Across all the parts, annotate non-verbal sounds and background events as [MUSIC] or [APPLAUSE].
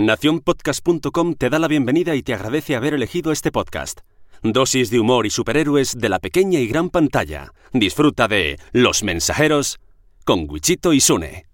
Naciónpodcast.com te da la bienvenida y te agradece haber elegido este podcast. Dosis de humor y superhéroes de la pequeña y gran pantalla. Disfruta de Los Mensajeros con Wichito y Sune.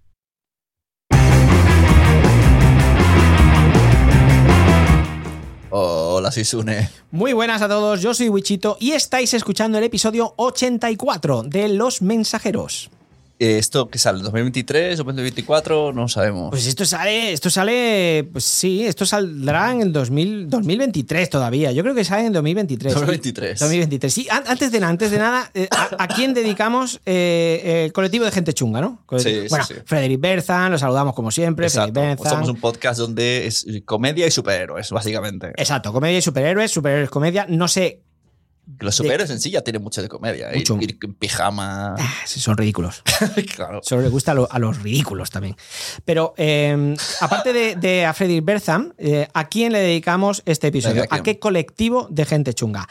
Hola, soy Sune. Muy buenas a todos, yo soy Wichito y estáis escuchando el episodio 84 de Los Mensajeros. Eh, ¿Esto qué sale? ¿2023 o 2024? No sabemos. Pues esto sale, esto sale, pues sí, esto saldrá en el 2000, 2023 todavía. Yo creo que sale en 2023. 2023. 2023. Sí, an- antes de nada, antes de nada, eh, a, a quién dedicamos eh, el colectivo de gente chunga, no? Colectivo- Sí, sí, bueno, sí. Frederick Berzan, lo saludamos como siempre. Exacto. Frederick Pues Berzan. somos un podcast donde es comedia y superhéroes, básicamente. Exacto, comedia y superhéroes, superhéroes, comedia. No sé, Los superhéroes en sí ya tienen mucho de comedia. ¿eh? Mucho. Ir en pijama. ah, son ridículos. [LAUGHS] claro. Solo le gusta a, lo- a los ridículos también. Pero eh, aparte de, de a Freddy Bertham, eh, ¿a quién le dedicamos este episodio? ¿a qué colectivo de gente chunga?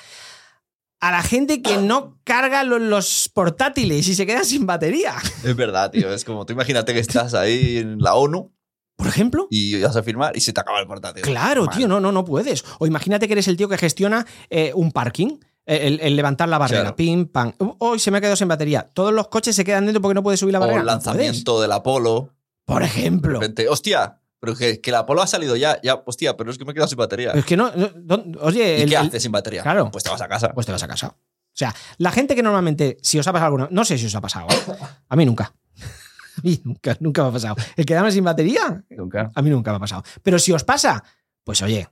A la gente que no carga lo- los portátiles y se queda sin batería. Es verdad, tío. Es como tú imagínate que estás ahí en la ONU Por ejemplo. y vas a firmar y se te acaba el portátil. Claro, Mal. tío, no, no, no puedes. O imagínate que eres el tío que gestiona eh, un parking. Eh, El, el levantar la barrera, Claro. pim, pam. Hoy se me ha quedado sin batería. Todos los coches se quedan dentro porque no puedes subir la O barrera. el No puedes. lanzamiento del Apolo. Por De ejemplo. repente, hostia, pero que, que el Apolo ha salido ya. Ya, hostia, pero es que me he quedado sin batería. Es que no. no- no- oye, ¿Y el- qué el- haces sin batería? Claro. Pues te vas a casa. pues te vas a casa. O sea, la gente que normalmente, si os ha pasado alguna, no sé si os ha pasado, ¿eh? a mí nunca. [LAUGHS] A mí nunca, nunca me ha pasado. El quedarme sin batería, Nunca. a mí nunca me ha pasado. Pero si os pasa, pues oye,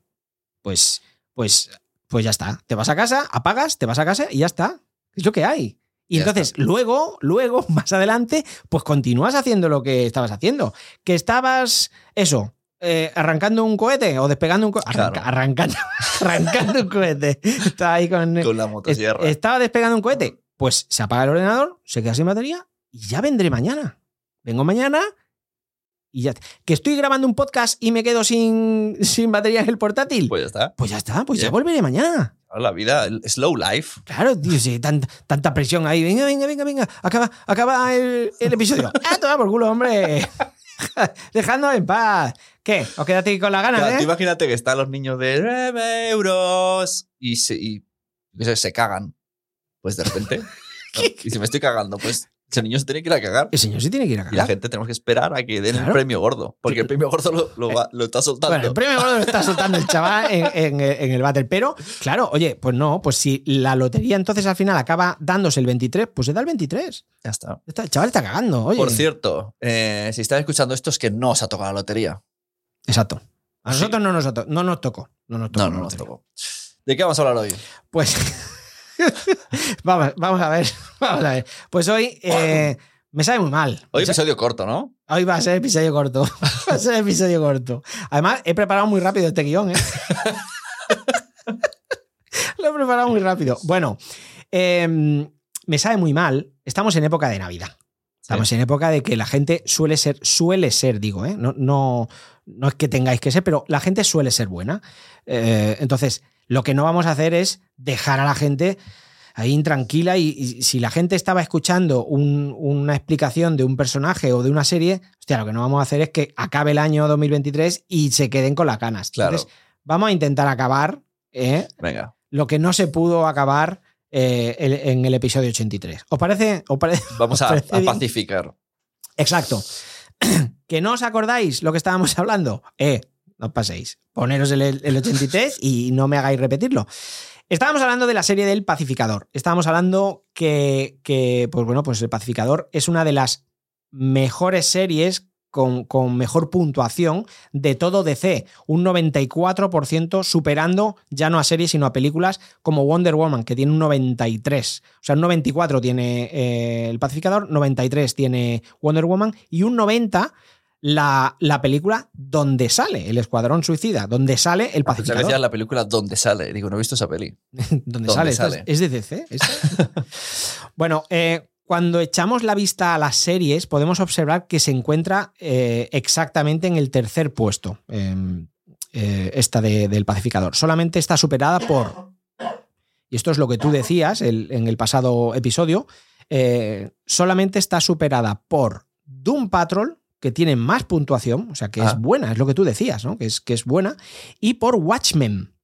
pues, pues, pues ya está. Te vas a casa, apagas, te vas a casa y ya está. Es lo que hay. Y Ya entonces, luego, luego, [LAUGHS] más adelante, pues continúas haciendo lo que estabas haciendo. Que estabas, eso, eh, arrancando un cohete o despegando un cohete. Claro. arrancando, [LAUGHS] arrancando un cohete. Estaba ahí con, Con la es- motosierra. estaba despegando un cohete. Pues se apaga el ordenador, se queda sin batería y ya vendré mañana. Vengo mañana y ya. Que estoy grabando un podcast y me quedo sin, [LAUGHS] sin batería en el portátil. Pues ya está. Pues ya está, pues ya Bien. volveré mañana. La vida, el slow life. Claro, tío, sí, tan- tanta presión ahí. Venga, venga, venga, venga. Acaba, acaba el, el episodio. [LAUGHS] ¡Ah, toma por culo, hombre! [LAUGHS] Dejadnos en paz. ¿Qué? ¿Os quedaste con la gana, Claro, tú eh? imagínate que están los niños de 9 euros y se, y, sé, se cagan. Pues de repente. ¿no? Y si me estoy cagando, pues ese niño se tiene que ir a cagar. El señor sí tiene que ir a Y la cagar. gente tenemos que esperar a que den Claro. el premio gordo. Porque el premio gordo lo, lo, va- lo está soltando. Bueno, el premio gordo lo está soltando el chaval en, en- en el battle. Pero, claro, oye, pues no, pues si la lotería entonces al final acaba dándose el 23, pues se da el 23. ya está. El chaval está cagando, oye. Por cierto, eh, si estás escuchando esto es que no os ha tocado la lotería. Exacto. A Sí. nosotros no nos, no nos tocó. No nos tocó. No, no nos tocó. ¿De qué vamos a hablar hoy? Pues [LAUGHS] [LAUGHS] vamos, vamos a ver, [LAUGHS] vamos a ver. Pues hoy eh, me sabe muy mal. Hoy episodio corto, ¿no? hoy va a ser episodio corto. [LAUGHS] Va a ser episodio corto. Además, he preparado muy rápido este guion, ¿eh? Lo he preparado muy rápido. Bueno, eh, me sabe muy mal. Estamos en época de Navidad. Estamos en época de que la gente suele ser, suele ser, digo, ¿eh? no, no, no es que tengáis que ser, pero la gente suele ser buena. Eh, entonces, lo que no vamos a hacer es dejar a la gente ahí intranquila y, y si la gente estaba escuchando un- una explicación de un personaje o de una serie, hostia, lo que no vamos a hacer es que acabe el año 2023 y se queden con las ganas. Claro. Entonces, vamos a intentar acabar ¿eh? Venga, lo que no se pudo acabar eh, el- en el episodio 83. ¿Os parece? ¿Os parece? [LAUGHS] vamos ¿Os a, parece a pacificar. Exacto. [CLEARS THROAT] ¿Que no os acordáis lo que estábamos [LAUGHS] hablando? Eh, no paséis. Poneros el, el 83 y no me hagáis repetirlo. Estábamos hablando de la serie del Pacificador. Estábamos hablando que, que, pues bueno, pues el Pacificador es una de las mejores series con, con mejor puntuación de todo DC, un 94% superando ya no a series sino a películas como Wonder Woman, que tiene un 93. O sea, un 94 tiene eh, El Pacificador, 93 tiene Wonder Woman y un 90 la, la película donde sale el Escuadrón Suicida, donde sale el Pacificador. la película donde sale. Digo, no he visto esa peli. [LAUGHS] ¿Dónde ¿Dónde sale? ¿Esto sale? ¿Es, de DC? [LAUGHS] Bueno, eh, cuando echamos la vista a las series, podemos observar que se encuentra eh, exactamente en el tercer puesto. eh, eh, esta de- del pacificador. Solamente está superada por. Y esto es lo que tú decías el- en el pasado episodio. solamente está superada por Doom Patrol, que tiene más puntuación, o sea que Ah. es buena, es lo que tú decías, ¿no? Que es, que es buena, y por Watchmen,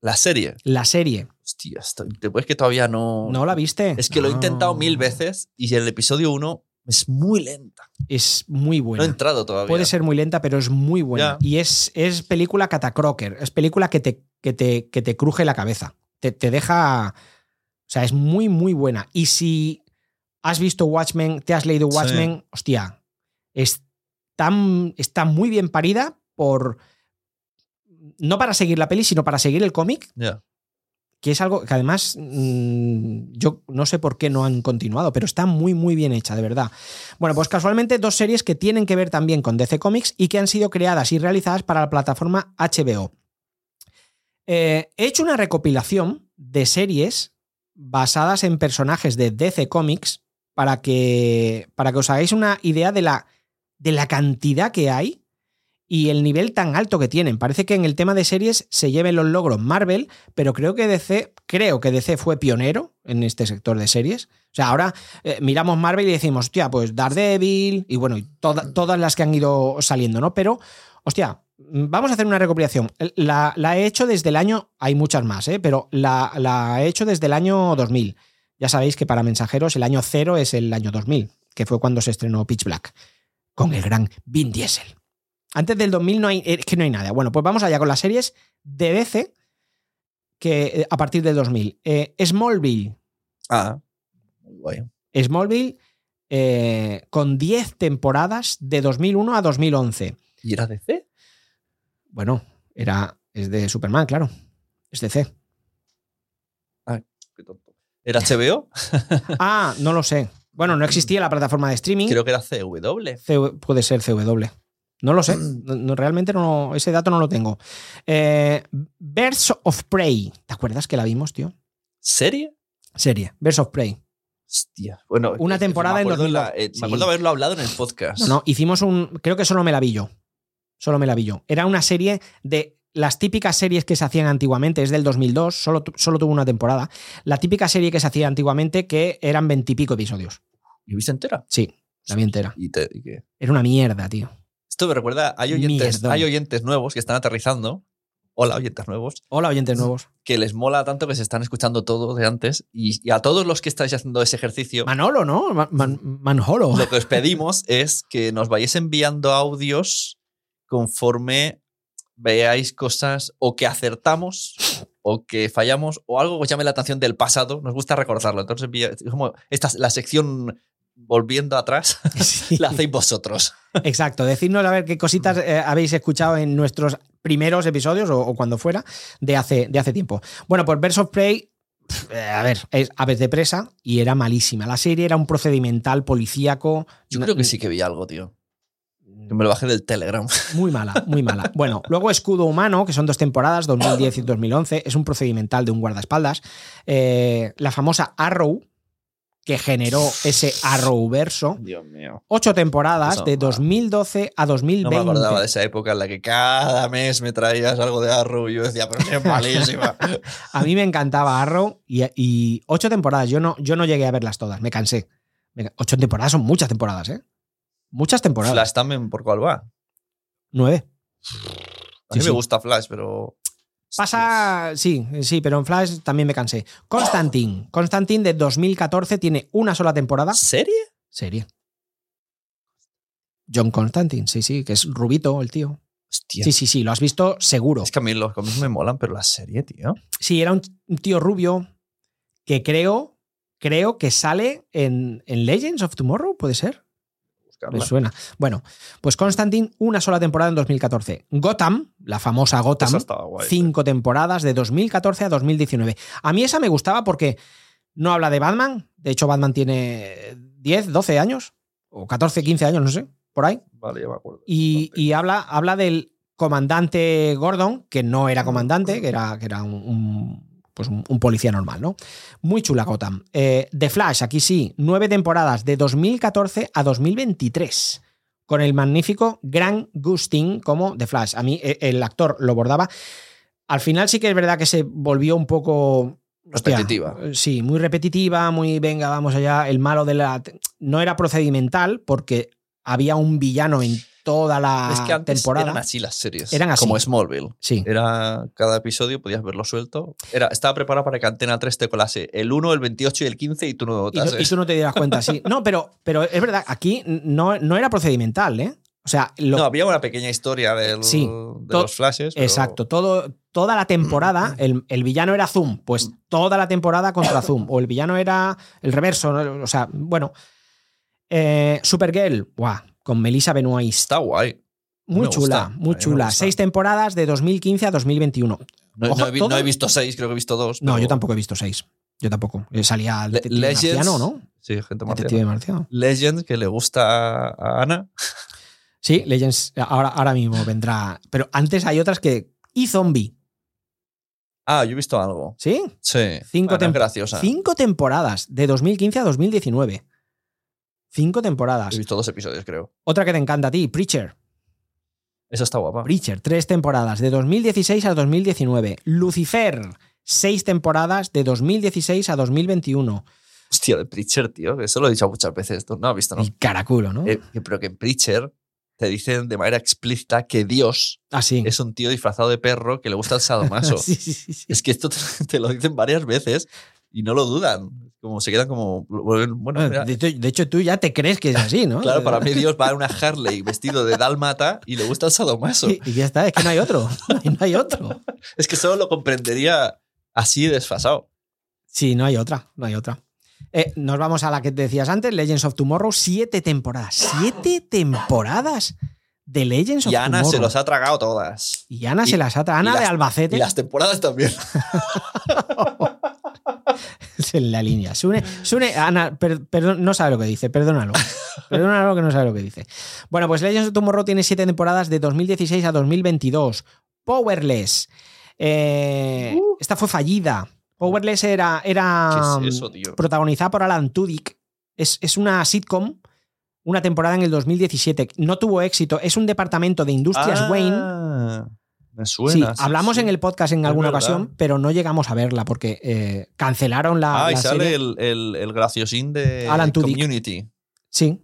La serie. la serie. Hostia, estoy- después que todavía no. ¿No la viste? Es que lo he No. intentado mil veces y el episodio 1 es muy lenta. Es muy No buena. he entrado todavía. Puede ser muy lenta, pero es muy buena. Ya. Y es, es película catacroker. Es película que te, que te, que te cruje la cabeza. Te, te deja. O sea, es muy, muy buena. Y si has visto Watchmen, te has leído Sí. Watchmen, hostia, es tan- está muy bien parida por. No para seguir la peli, sino para seguir el cómic, que es algo que además mm, yo no sé por qué no han continuado, pero está muy, muy bien hecha, de verdad. Bueno, pues casualmente dos series que tienen que ver también con DC Comics y que han sido creadas y realizadas para la plataforma HBO. Eh, he hecho una recopilación de series basadas en personajes de DC Comics para que, para que os hagáis una idea de la, de la cantidad que hay y el nivel tan alto que tienen. Parece que en el tema de series se lleven los logros Marvel, pero creo que DC, creo que DC fue pionero en este sector de series. O sea, ahora eh, miramos Marvel y decimos, hostia, pues Daredevil y bueno, y toda- todas las que han ido saliendo, ¿no? Pero, hostia, mm, vamos a hacer una recopilación. La, la he hecho desde el año, hay muchas más, ¿eh? Pero la, la he hecho desde el año 2000. Ya sabéis que para mensajeros el año cero es el año 2000, que fue cuando se estrenó Pitch Black, con el gran Vin Diesel. Antes del 2000 no hay, es que no hay nada. Bueno, pues vamos allá con las series de DC que eh, a partir del 2000. Eh, Smallville. Ah, muy guay. Smallville eh, con 10 temporadas de 2001 a 2011. ¿Y era DC? Bueno, era, es de Superman, claro. Es DC. Qué tonto. ¿Era HBO? Ah, no lo sé. Bueno, no existía la plataforma de streaming. Creo que era CW. CW puede ser CW. No lo sé. [CLEARS THROAT] No- realmente no, ese dato no lo tengo. Eh, Birds of Prey. ¿Te acuerdas que la vimos, tío? ¿Serie? Serie. Birds of Prey. Hostia. Bueno, Una es temporada me en acuerdo 2002. la- eh, Sí. Me acuerdo haberlo hablado en el podcast. No, no, hicimos un. Creo que solo me la vi yo. Solo me la vi yo. Era una serie de las típicas series que se hacían antiguamente, es del 2002, solo, solo tuvo una temporada. La típica serie que se hacía antiguamente que eran veintipico episodios. ¿Y viste entera? Sí, la vi entera. ¿Y, te- y qué? Era una mierda, tío. Esto me recuerda, hay oyentes, Mierdón. hay oyentes nuevos que están aterrizando. Hola, oyentes nuevos. Hola, oyentes nuevos. Que les mola tanto que se están escuchando todo de antes. Y, y a todos los que estáis haciendo ese ejercicio, Manolo, ¿no? Man- Man- Manjolo. lo que os pedimos es que nos vayáis enviando audios conforme veáis cosas o que acertamos [LAUGHS] o que fallamos o algo que os llame la atención del pasado. Nos gusta recordarlo. Entonces, como esta, la sección volviendo atrás, [LAUGHS] Sí. la hacéis vosotros. Exacto, decidnos a ver qué cositas eh, habéis escuchado en nuestros primeros episodios o, o cuando fuera de hace, de hace tiempo. Bueno, pues Birds of Prey, eh, a ver, es aves de presa y era malísima. La serie era un procedimental policíaco. Yo creo que sí que vi algo, tío. Que me lo bajé del Telegram. [LAUGHS] Muy mala, muy mala. Bueno, luego Escudo Humano, que son dos temporadas, 2010 y 2011, es un procedimental de un guardaespaldas. Eh, la famosa Arrow, que generó ese Arrowverso. Dios mío. Ocho temporadas Eso, de va. 2012 a 2020. No me acordaba de esa época en la que cada mes me traías algo de Arrow y yo decía, pero es malísima. [LAUGHS] A mí me encantaba Arrow y, y ocho temporadas. Yo no, yo no llegué a verlas todas, me cansé. Ocho temporadas son muchas temporadas, ¿eh? Muchas temporadas. Flash también, ¿por cuál va? Nueve. A mí Sí, me sí. gusta Flash, pero. Pasa, sí, sí, pero en Flash también me cansé. Constantine. Constantine de 2014 tiene una sola temporada. ¿Serie? Serie. John Constantine, sí, sí, que es rubito el tío. Hostia. Sí, sí, sí, lo has visto seguro. Es que a mí los cómics me molan, pero la serie, tío. Sí, era un un tío rubio que creo, creo que sale en, en Legends of Tomorrow, ¿puede ser? Buscarla. Me suena. Bueno, pues Constantine, una sola temporada en 2014. Gotham, la famosa Gotham, guay. cinco temporadas de 2014 a 2019. A mí esa me gustaba porque no habla de Batman. De hecho, Batman tiene 10, 12 años, o 14, 15 años, no sé, por ahí. Vale, ya me acuerdo. Y, y habla, habla del comandante Gordon, que no era comandante, que era, que era un, un- pues un, un policía normal, ¿no? Muy chula Gotham. Eh, The Flash, aquí sí, nueve temporadas de 2014 a 2023. Con el magnífico Grant Gustin como The Flash. A mí eh, el actor lo bordaba. Al final sí que es verdad que se volvió un poco. hostia, Repetitiva. sí, muy repetitiva, muy venga, vamos allá. El malo de la. No era procedimental porque había un villano en toda la es que antes temporada. eran así las series. Eran así. Como Smallville. Sí. Era cada episodio, podías verlo suelto. Era, estaba preparado para que Antena 3 te colase el 1, el 28 y el 15 y tú no Y, no- notases. y tú no te dieras cuenta, sí. No, pero, pero es verdad, aquí no, no era procedimental, ¿eh? O sea, lo, No, había una pequeña historia del- Sí, de los flashes. pero- Exacto, todo, toda la temporada, el, el villano era Zoom, pues toda la temporada contra Zoom. O el villano era el reverso, o sea, bueno. Eh, Supergirl, guau, con Melissa Benoist. Está guay. Muy me chula, gusta, muy chula. Seis temporadas de 2015 a 2021. No, Ojo, no he, todo- no he visto seis, creo que he visto dos. No, pero- yo tampoco he visto seis. Yo tampoco. Eh, Salía Le- Legends- marciano, ¿no? Sí, gente marciana. marciano. Legends, que le gusta a, Ana. Sí, Legends ahora, ahora mismo vendrá. Pero antes hay otras que. Y Zombie, Ah, yo he visto algo. ¿sí? Sí. Cinco, tem- graciosa. cinco temporadas, de 2015 a 2019. Cinco temporadas. He visto dos episodios, creo. Otra que te encanta a ti, Preacher. Esa está guapa. Preacher, tres temporadas, de 2016 a 2019. Lucifer, seis temporadas, de 2016 a 2021. Hostia, de Preacher, tío. Eso lo he dicho muchas veces. Tú no has visto, ¿no? El caraculo, ¿no? Eh, pero que en Preacher te dicen de manera explícita que Dios Así. es un tío disfrazado de perro que le gusta el [LAUGHS] sadomaso. sí, sí, sí, sí. Es que esto te, te lo dicen varias veces y no lo dudan. Como se quedan como. Bueno, de, de hecho, tú ya te crees que es así, ¿no? [LAUGHS] claro, para mí Dios va a una Harley vestido de dálmata y le gusta el sadomaso. Y, y ya está, es que no hay otro. [LAUGHS] No hay otro. Es que solo lo comprendería así desfasado. Sí, no hay otra, no hay otra. Eh, nos vamos a la que te decías antes, Legends of Tomorrow, siete temporadas. Siete temporadas de Legends of Y Ana Tomorrow. se los ha tragado todas. Y Ana y- se las ata. Ana y de las- Albacete. Y las temporadas también. [LAUGHS] [LAUGHS] Es en la línea. Sune, Sune- Ana, per- perdón, no sabe lo que dice, perdónalo. Perdónalo que no sabe lo que dice. Bueno, pues Legends of Tomorrow tiene siete temporadas de 2016 a 2022. Powerless. Eh, Esta fue fallida. Powerless era, era ¿Qué es eso, tío? protagonizada por Alan Tudyk. Es, es una sitcom, una temporada en el 2017. No tuvo éxito. Es un departamento de Industrias Wayne. Me suena. sí, hablamos sí. en el podcast en alguna verdad. ocasión, pero no llegamos a verla porque eh, cancelaron la, Ah, y la sale serie. el, el, el graciosín de Alan. Community. Sí,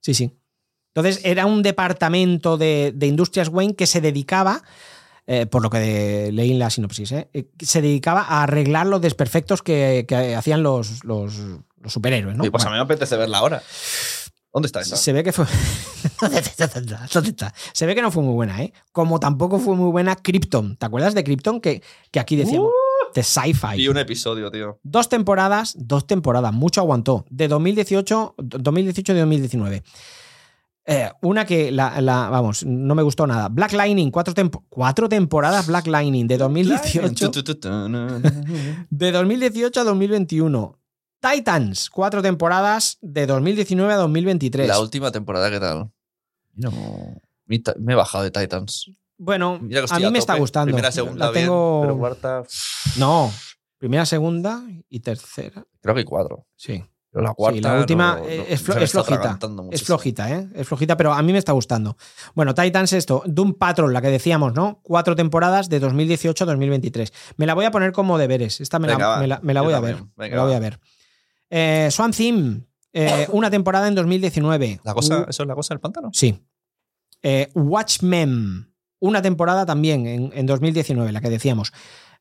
sí, sí. Entonces era un departamento de, de Industrias Wayne que se dedicaba, eh, por lo que de- leí en la sinopsis, eh, se dedicaba a arreglar los desperfectos que, que hacían los, los- los superhéroes. ¿no? Oye, pues Bueno, a mí me apetece verla ahora. ¿Dónde está esa? se ve que fue. [LAUGHS] Se ve que no fue muy buena, ¿eh? Como tampoco fue muy buena Krypton. ¿Te acuerdas de Krypton? Que, que aquí decíamos. de sci-fi. Y un episodio, tío. Dos temporadas, dos temporadas, mucho aguantó. De 2018, 2018 y 2019. Eh, una que, la, la- vamos, no me gustó nada. Black Lightning, cuatro, tempo- cuatro temporadas Black Lightning de 2018, Tu, tu, tu, tu, no. de 2018 a 2021. Titans, cuatro temporadas de 2019 a 2023. La última temporada, ¿qué tal? No. Me he bajado de Titans. Bueno, a mí me está gustando. Primera, segunda, La tengo... bien, pero cuarta. No, primera, segunda y tercera. Creo que hay cuatro. Sí. Pero la cuarta. Sí, la última no- no- es, flo- es flojita. Es flojita, ¿eh? Es flojita, pero a mí me está gustando. Bueno, Titans, esto, Doom Patrol, la que decíamos, ¿no? Cuatro temporadas de 2018 a 2023. Me la voy a poner como deberes. Esta me, Venga, la, me la- me la Yo voy a ver. Venga, me la voy a ver. Eh, Swan Theme, eh, [LAUGHS] una temporada en 2019. ¿La cosa, Uh, ¿Eso es la cosa del pantano? sí. Eh, Watchmen, una temporada también en, en 2019, la que decíamos.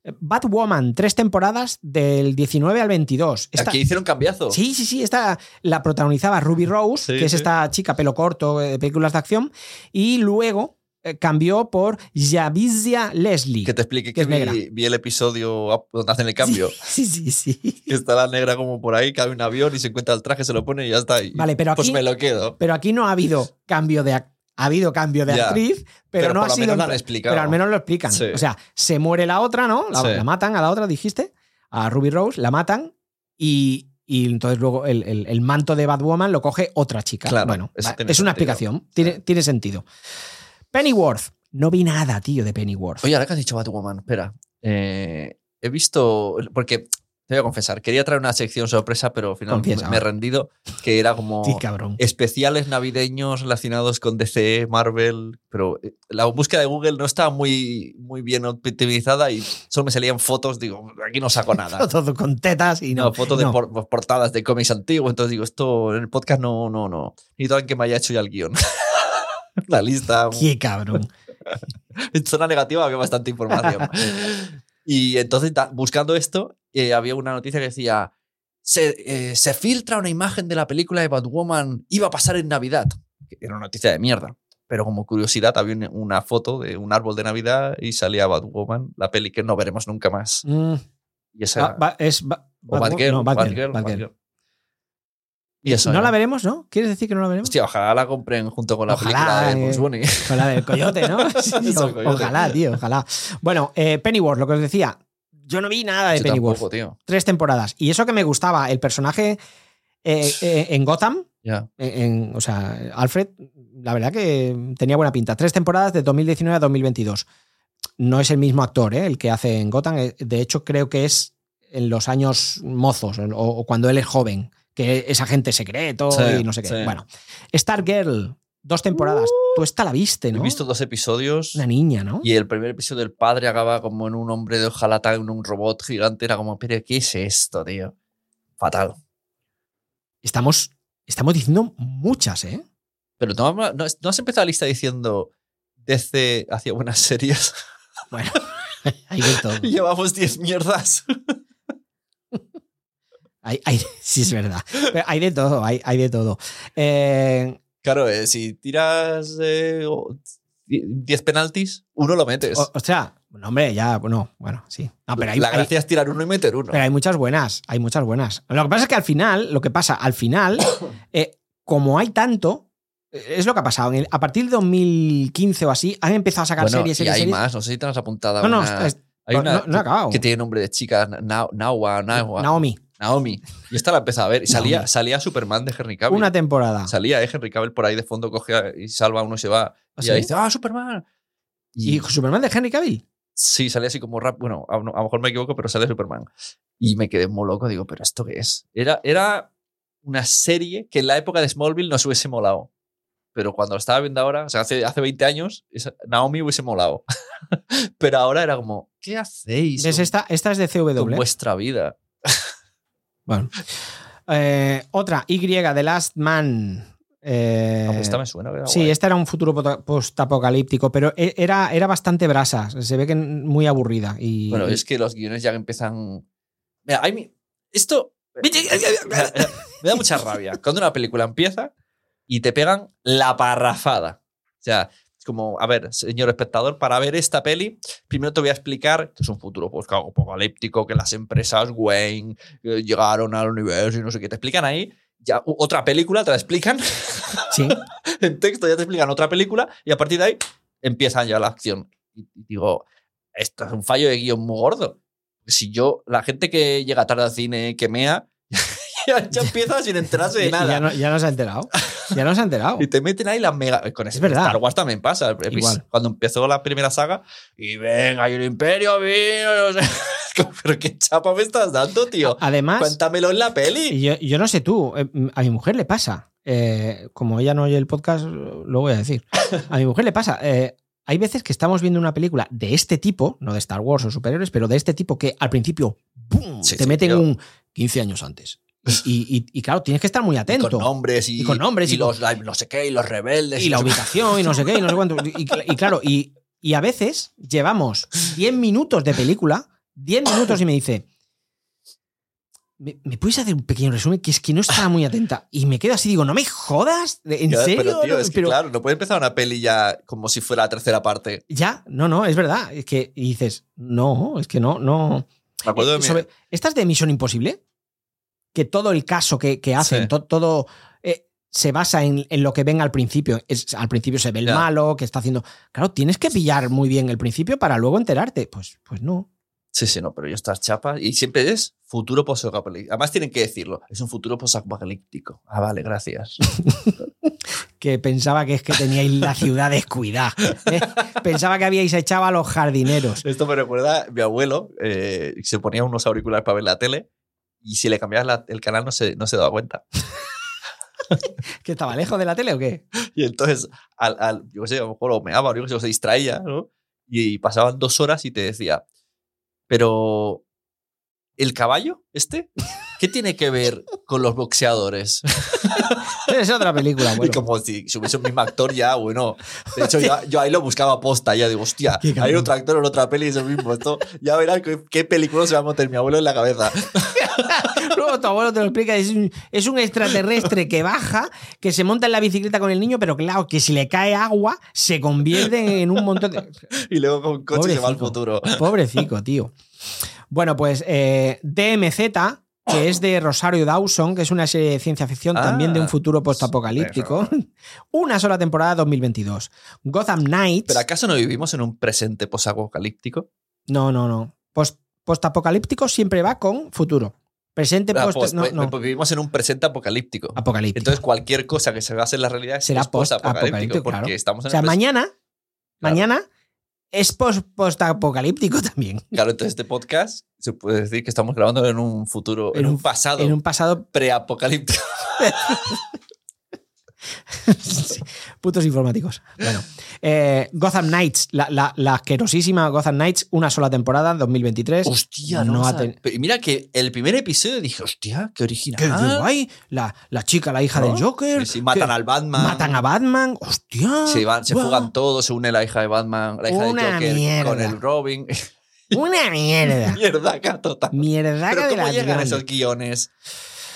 Eh, Batwoman, tres temporadas del 19 al 22. Esta- Aquí hicieron cambiazo. Sí, sí, sí. Esta la protagonizaba Ruby Rose, Sí, que es sí. esta chica pelo corto de películas de acción. Y luego cambió por Yavizia Leslie. Que te explique Que que, es vi, vi el episodio donde hacen el cambio. [LAUGHS] Sí, sí, sí. Que está la negra como por ahí, cae un avión y se encuentra el traje, se lo pone y ya está. Y, Vale, pero Pues aquí- me lo quedo. Pero aquí no ha habido cambio de ac- ha habido cambio de Ya. actriz, pero, Pero no ha sido. menos. Pero al menos lo explican. Sí. O sea, se muere la otra, ¿no? La, Sí. la matan a la otra, dijiste, a Ruby Rose, la matan y, y entonces luego el, el- el manto de Batwoman lo coge otra chica. Claro, bueno, es una sentido. explicación. Tiene, tiene sentido. Pennyworth. No vi nada, tío, de Pennyworth. Oye, ahora que has dicho Batwoman, espera. Eh, he visto. Porque te voy a confesar, quería traer una sección sorpresa, pero al final Confiesa. me he rendido. Que era como. Sí, especiales navideños relacionados con DC, Marvel, pero eh, la búsqueda de Google no estaba muy, muy bien optimizada y solo me salían fotos, digo, aquí no saco nada. [LAUGHS] Todo con tetas y no. No, fotos no. de por- portadas de cómics antiguos, entonces digo, esto en el podcast no, no, no. Necesito alguien que me haya hecho ya el guion. [LAUGHS] [LAUGHS] La lista. Qué cabrón. [LAUGHS] En zona negativa había bastante información. [LAUGHS] y entonces, buscando esto, eh, había una noticia que decía: se, eh, se filtra una imagen de la película de Batwoman, iba a pasar en Navidad. Era una noticia de mierda. Pero como curiosidad, había una- foto de un árbol de Navidad y salía Batwoman, la peli que no veremos nunca más. Mm. Y esa Ah, es ba- no. Batgirl. Y eso. ¿No la veremos, no? ¿Quieres decir que no la veremos? Hostia, ojalá la compren junto con la Ojalá, película de eh. Bugs Bunny. Con la del coyote, ¿no? [LAUGHS] Sí, Eso, o- coyote. Ojalá, tío, ojalá. Bueno, eh, Pennyworth, lo que os decía. Yo no vi nada de Yo Pennyworth. tampoco, tío. Tres temporadas. Y eso que me gustaba, el personaje eh, eh, en Gotham, en, o sea, Alfred, la verdad que tenía buena pinta. Tres temporadas de 2019 a 2022. No es el mismo actor ¿eh? el que hace en Gotham. De hecho, creo que es en los años mozos o, o cuando él es joven, que es agente secreto Sí, y no sé qué. sí. Bueno, Stargirl, dos temporadas. Tú esta la viste, ¿no? He visto dos episodios. Una niña, ¿no? Y el primer episodio del padre acaba como en un hombre de hojalata, en un robot gigante. Era como, pero ¿qué es esto, tío? Fatal. Estamos, estamos diciendo muchas, ¿eh? Pero no, no, no has empezado la lista diciendo DC hacía buenas series. Bueno, [LAUGHS] de todo. [LAUGHS] llevamos 10 mierdas. Hay, hay- [LAUGHS] sí, es verdad. Pero hay de todo, hay, hay de todo. Eh, Claro, eh, si tiras eh, o- 10 penaltis, uno lo metes. o, o sea, bueno, hombre, ya, bueno, bueno, sí. No, pero hay, la hay- gracia es tirar uno y meter uno. pero hay muchas buenas, hay muchas buenas. Lo que pasa es que al final, lo que pasa, al final, [COUGHS] eh, como hay tanto, eh, es lo que ha pasado. A partir de 2015 o así, han empezado a sacar Bueno, series, y series, hay series. más, no sé si te has apuntado. No, no, una- es- hay no, una no- no he acabado. que tiene nombre de chica, Na- Nawa, Nawa, Naomi, Naomi. Y esta la empecé a ver. Y salía, Naomi. salía Superman de Henry Cavill. una temporada. Salía, eh, Henry Cavill por ahí de fondo, coge y salva a uno y se va. ¿Ah, y sí? ahí dice, ¡ah, Superman! ¿Y Superman de Henry Cavill? Sí, salía así como rap. Bueno, a, lo mejor me equivoco, pero sale Superman. Y me quedé muy loco. Digo, ¿pero esto qué es? Era, era una serie que en la época de Smallville nos hubiese molado. Pero cuando lo estaba viendo ahora, o sea, hace, hace 20 años, Naomi hubiese molado. [LAUGHS] pero ahora era como, ¿qué hacéis con, Esta, esta es de con CW. vuestra vida? [LAUGHS] Bueno. Eh, otra, Y, The Last Man. Eh, Aunque esta me suena. era sí, guay. este era un futuro postapocalíptico, pero e- era, era bastante brasas. Se ve que muy aburrida. Y, Bueno, es que los guiones ya empiezan. Mira, hay mi- esto. Me da, mucha rabia. Cuando una película empieza y te pegan la parrafada. O sea, como, a ver, señor espectador, para ver esta peli, primero te voy a explicar que es un futuro pues, apocalíptico, que las empresas Wayne eh, llegaron al universo y no sé qué. Te explican ahí. Ya, otra película te la explican Sí. [LAUGHS] en texto, ya te explican otra película y a partir de ahí empiezan ya la acción. Y digo, esto es un fallo de guion muy gordo. Si yo, la gente que llega tarde al cine, que mea, ya, ya empieza sin enterarse de nada. Ya no, ya no se ha enterado. Ya no se ha enterado. [LAUGHS] Y te meten ahí la mega. Con Es verdad. Star Wars también pasa. Igual. Cuando empezó la primera saga, y venga, hay un imperio, vino, no sé. [LAUGHS] Pero qué chapa me estás dando, tío. Además, Cuéntamelo en la peli. y yo, yo no sé tú, eh, a mi mujer le pasa. eh, como ella no oye el podcast, lo voy a decir. A mi mujer le pasa. eh, hay veces que estamos viendo una película de este tipo, no de Star Wars o superhéroes, pero de este tipo que al principio. Sí, te sí, meten un 15 años antes. Y, y- y claro, tienes que estar muy Y atento. con nombres y, Y con nombres y, los no sé qué y los rebeldes y la ubicación y no sé qué y no sé cuánto. Y, claro, y, y a veces llevamos 10 minutos de película, 10 minutos y me dice, ¿Me, me puedes hacer un pequeño resumen? Que es que no estaba muy atenta. Y me quedo así, digo, no me jodas. ¿En Ya, serio? Pero, tío, No, es que pero- claro, no puede empezar una peli ya como si fuera la tercera parte. Ya, no, no, es verdad. Es que y dices, no, es que no, no. Me acuerdo de Eh, mi- sobre- ¿Esta es de Misión Imposible? Que todo el caso que, que hacen, Sí. to- todo eh, se basa en, en lo que ven al principio. Es, al principio se ve el malo, que está haciendo. Claro, tienes que pillar muy bien el principio para luego enterarte. Pues, pues no. Sí, sí, no, pero yo estas chapas. Y siempre es futuro post-apocalíptico. Además, tienen que decirlo. Es un futuro post-apocalíptico. Ah, vale, gracias. [LAUGHS] Que pensaba que es que teníais la ciudad descuidada. ¿eh? Pensaba que habíais echado a los jardineros. Esto me recuerda a mi abuelo. eh, se ponía unos auriculares para ver la tele. Y si le cambiabas la- el canal, no se, no se daba cuenta. [LAUGHS] ¿Que estaba lejos de la tele o qué? Y entonces, al, al- yo qué sé, a lo mejor o meaba o yo qué sé, o se distraía, ¿no? Y pasaban dos horas y te decía, pero ¿el caballo este? ¿Qué tiene que ver con los boxeadores? [LAUGHS] Es otra película, Y bueno. como si, si hubiese un mismo actor ya, bueno. De hecho, yo, yo ahí lo buscaba posta, ya digo, hostia, hay otro actor en otra peli y es el mismo. Esto, ya verás qué, qué película se va a meter mi abuelo en la cabeza. [LAUGHS] Luego tu abuelo te lo explica, es un, es un extraterrestre que baja, que se monta en la bicicleta con el niño, pero claro, que si le cae agua, se convierte en un montón de... [LAUGHS] Y luego con coche se va al futuro. Pobrecico, tío. Bueno, pues eh, DMZ, que es de Rosario Dawson, que es una serie de ciencia ficción Ah, también de un futuro postapocalíptico. [LAUGHS] Una sola temporada 2022. Gotham Knights. ¿Pero acaso no vivimos en un presente posapocalíptico? No, no, no. Post, postapocalíptico siempre va con futuro. Presente Ah, post. pues, no, pues, no. pues vivimos en un presente apocalíptico. Apocalíptico. Entonces, cualquier cosa que se base en la realidad Será postapocalíptico. post-apocalíptico, claro. estamos en o sea, el mañana, Claro. mañana es post- postapocalíptico [LAUGHS] también. Claro, entonces este podcast se puede decir que estamos grabando en un futuro, en, En un, un- pasado En un pasado. preapocalíptico. [LAUGHS] [LAUGHS] Sí, putos informáticos. Bueno, eh, Gotham Knights, la, la- la asquerosísima Gotham Knights, una sola temporada, 2023. Hostia, no no, ha ten- mira que el primer episodio dije, hostia, qué original. Qué, guay. La, la chica, la hija ¿No? del Joker. Sí, sí, matan que- al Batman. Matan a Batman. Hostia. Se, van, se guau. fugan todos, se une la hija de Batman, la hija Una de Joker mierda. con el Robin. [LAUGHS] Una mierda. [LAUGHS] Mierda, total. Mierda Pero de ¿cómo llegan esos guiones?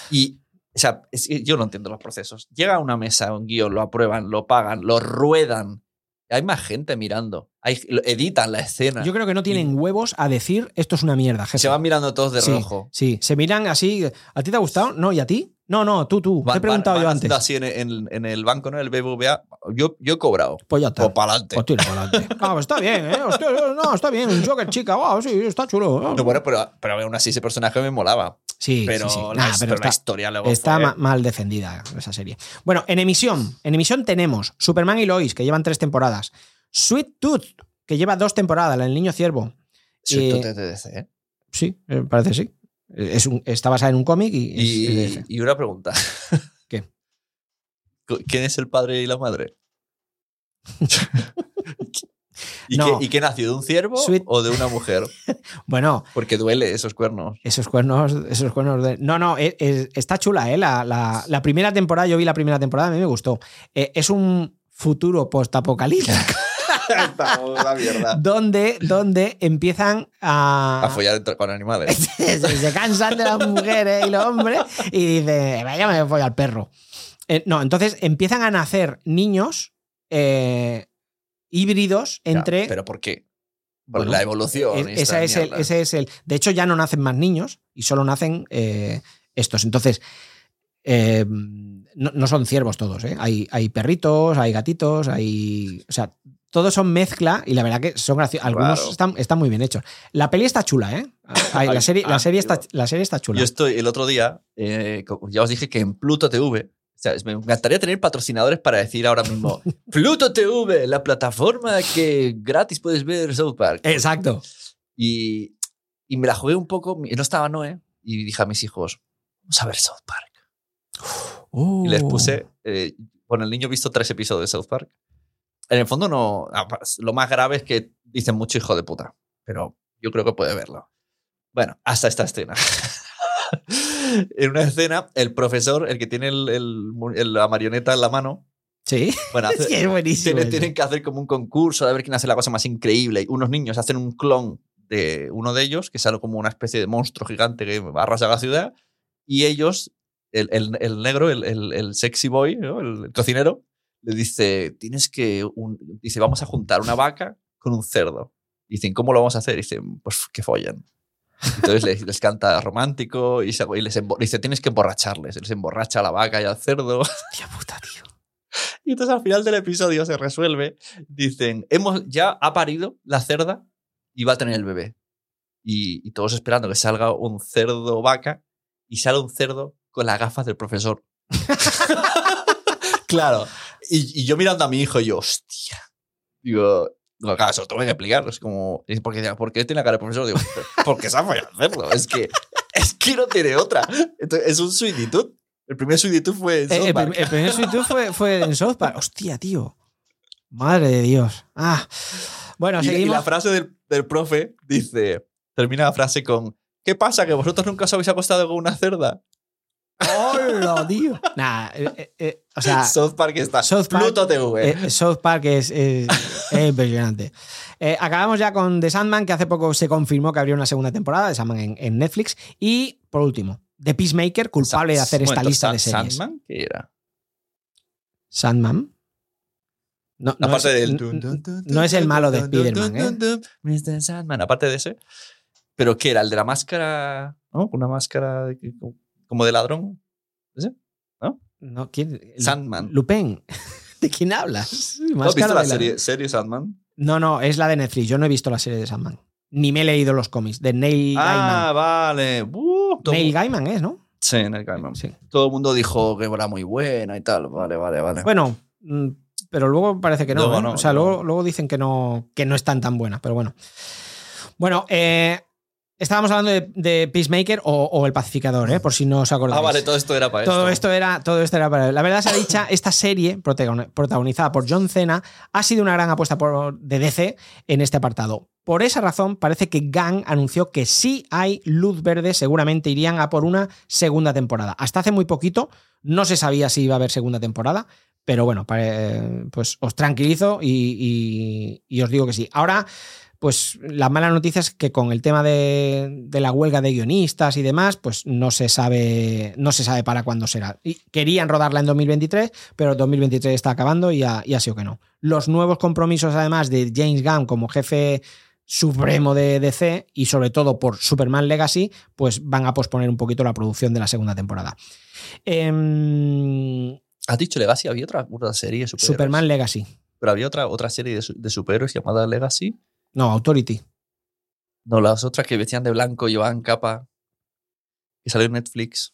Y, o sea, es yo no entiendo los procesos. Llega a una mesa un guion, lo aprueban, lo pagan, lo ruedan. Hay más gente mirando. Hay, editan la escena. Yo creo que no tienen huevos a decir esto es una mierda, jefe. se van mirando todos de Sí, rojo. Sí, se miran así. ¿A ti te ha gustado? No, ¿y a ti? No, no, tú, tú. Te Van- he preguntado van- yo van antes. haciendo así en, en- en el banco, ¿no? El BBVA. Yo, yo he cobrado. Pues ya está. Pues para adelante. Pues tira para adelante. [LAUGHS] Ah, pues está bien, ¿eh? Hostia, no, está bien. Un Joker chica. Wow, sí, está chulo. No, bueno, pero, pero aún así ese personaje me molaba. Sí, Pero, sí, sí. la, Nah, pero la está, historia luego está fue- mal defendida esa serie. Bueno, en emisión. En emisión tenemos Superman y Lois, que llevan tres temporadas. Sweet Tooth, que lleva dos temporadas, la del niño ciervo. Sí, Eh, tú te- te dices, ¿eh? Sí, eh, parece sí. Es un- está basada en un cómic y, es- Y, es de y una pregunta. [LAUGHS] ¿Qué? ¿Quién es el padre y la madre? [LAUGHS] ¿Y, No. qué, ¿Y qué nació? ¿De un ciervo Sweet- o de una mujer? [LAUGHS] Bueno, Porque duele esos cuernos. Esos cuernos, esos cuernos de. No, no, es- es- está chula, ¿eh? La, la- la primera temporada, yo vi la primera temporada, a mí me gustó. Eh, es un futuro postapocalíptico [LAUGHS] Estamos la mierda. donde, donde empiezan a. A follar con animales. [LAUGHS] se, se cansan de las mujeres y los hombres y dicen, vaya, me voy al perro. Eh, no, entonces empiezan a nacer niños eh, híbridos Ya, entre. ¿Pero por qué? Por Bueno, la evolución. Es- y esa es el, ese es el. De hecho, ya no nacen más niños y solo nacen eh, estos. Entonces, eh, no, no son ciervos todos, ¿eh? Hay, hay perritos, hay gatitos, hay. O sea, todos son mezcla y la verdad que son graciosos. Algunos Claro. están, están muy bien hechos. La peli está chula, ¿eh? [LAUGHS] Ay, la, serie, la, ah, serie está, la serie está chula. Yo estoy el otro día, eh, ya os dije que en Pluto TV, sea, me encantaría tener patrocinadores para decir ahora mismo, [LAUGHS] Pluto TV, la plataforma que gratis puedes ver South Park. Exacto. Y, y me la jugué un poco, no estaba Noé, y dije a mis hijos, vamos a ver South Park. Y les puse, eh, bueno, el niño ha visto tres episodios de South Park. En el fondo no, lo más grave es que dicen mucho hijo de puta, pero yo creo que puede verlo. Bueno, hasta esta escena. [LAUGHS] en una escena, el profesor, el que tiene el- el- el- la marioneta en la mano, Sí. bueno, [LAUGHS] hace- Sí, es buenísimo. tienen, que hacer como un concurso de ver quién hace la cosa más increíble. Y unos niños hacen un clon de uno de ellos, que sale como una especie de monstruo gigante que arrasa la ciudad. y ellos, el, el- el negro, el, el- el sexy boy, ¿no? el, cocinero, le dice, tienes que, un- dice, vamos a juntar una vaca con un cerdo. Dicen, ¿cómo lo vamos a hacer? Dicen, pues que follen. Entonces les, les canta romántico y, se- y les dice, tienes que emborracharles. Les emborracha a la vaca y al cerdo. [LAUGHS] Tía puta, tío. Y entonces al final del episodio se resuelve. Dicen, hemos, ya ha parido la cerda y va a tener el bebé. Y, y todos esperando que salga un cerdo vaca y sale un cerdo con las gafas del profesor. [LAUGHS] claro. Y, y yo mirando a mi hijo, yo, hostia. Digo, claro, eso lo tengo que explicar. Es como, porque, ¿por qué tiene la cara de profesor? Digo, porque se ha fallado hacerlo. Es que, es que no tiene otra. Entonces, es un suititud. El primer suititud fue en Eh, South el, Park. prim- el primer suititud fue, fue en South Park. Hostia, tío. Madre de Dios. Ah. Bueno, Y, y seguimos. la frase del, del profe dice, termina la frase con, ¿qué pasa? ¿Que vosotros nunca os habéis acostado con una cerda? ¡Hola, tío! Nah, eh, eh, eh, o sea, South Park está. South Park- Pluto TV. eh, South Park es, es- es impresionante. [LAUGHS] Acabamos ya con The Sandman, que hace poco se confirmó que habría una segunda temporada de Sandman en, en Netflix. Y, por último, The Peacemaker, culpable de hacer esta lista de series. ¿Sandman? ¿Qué era? Sandman. No, no Aparte es, del... no es el malo de Spider-Man. Mr. Sandman. Aparte de ese. ¿Pero qué era? ¿El de la máscara? ¿No? Una máscara de como de ladrón. ¿Ese? No, ¿quién? El- Sandman. Lupin. [LAUGHS] ¿De quién hablas? [LAUGHS] ¿No has visto la de la- serie, serie Sandman? No, no, es la de Netflix. Yo no he visto la serie de Sandman. Ni me he leído los cómics. De Neil Ah, vale. Uh, todo- Gaiman. Neil Gaiman es, ¿no? Sí, Neil Gaiman. Sí. Todo el mundo dijo que era muy buena y tal. Vale, vale, vale. Bueno, mm, pero luego parece que no. Luego ¿eh? no, o sea, luego luego, luego dicen que no, que no están tan buenas, pero bueno. Bueno, eh, estábamos hablando de, de Peacemaker o, o El Pacificador, ¿eh? por si no os acordáis. ah, vale, todo esto era para Todo esto. esto era, todo esto era para La verdad se ha dicha, esta serie protagon- protagonizada por John Cena ha sido una gran apuesta por, de DC en este apartado. Por esa razón, parece que Gang anunció que sí hay luz verde, seguramente irían a por una segunda temporada. Hasta hace muy poquito no se sabía si iba a haber segunda temporada, pero bueno, pues os tranquilizo y, y- y os digo que sí. Ahora, pues la mala noticia es que con el tema de, de la huelga de guionistas y demás, pues no se sabe, no se sabe para cuándo será. Y querían rodarla en 2023, pero 2023 está acabando y ha, y ha sido que no. Los nuevos compromisos, además de James Gunn como jefe supremo de DC y sobre todo por Superman Legacy, pues van a posponer un poquito la producción de la segunda temporada. Em, ¿Has dicho Legacy? ¿Había otra, otra serie de? Superman Legacy. Pero había otra, otra serie de superhéroes llamada Legacy. No, Authority. No, las otras que vestían de blanco, llevaban capa. Que salió en Netflix.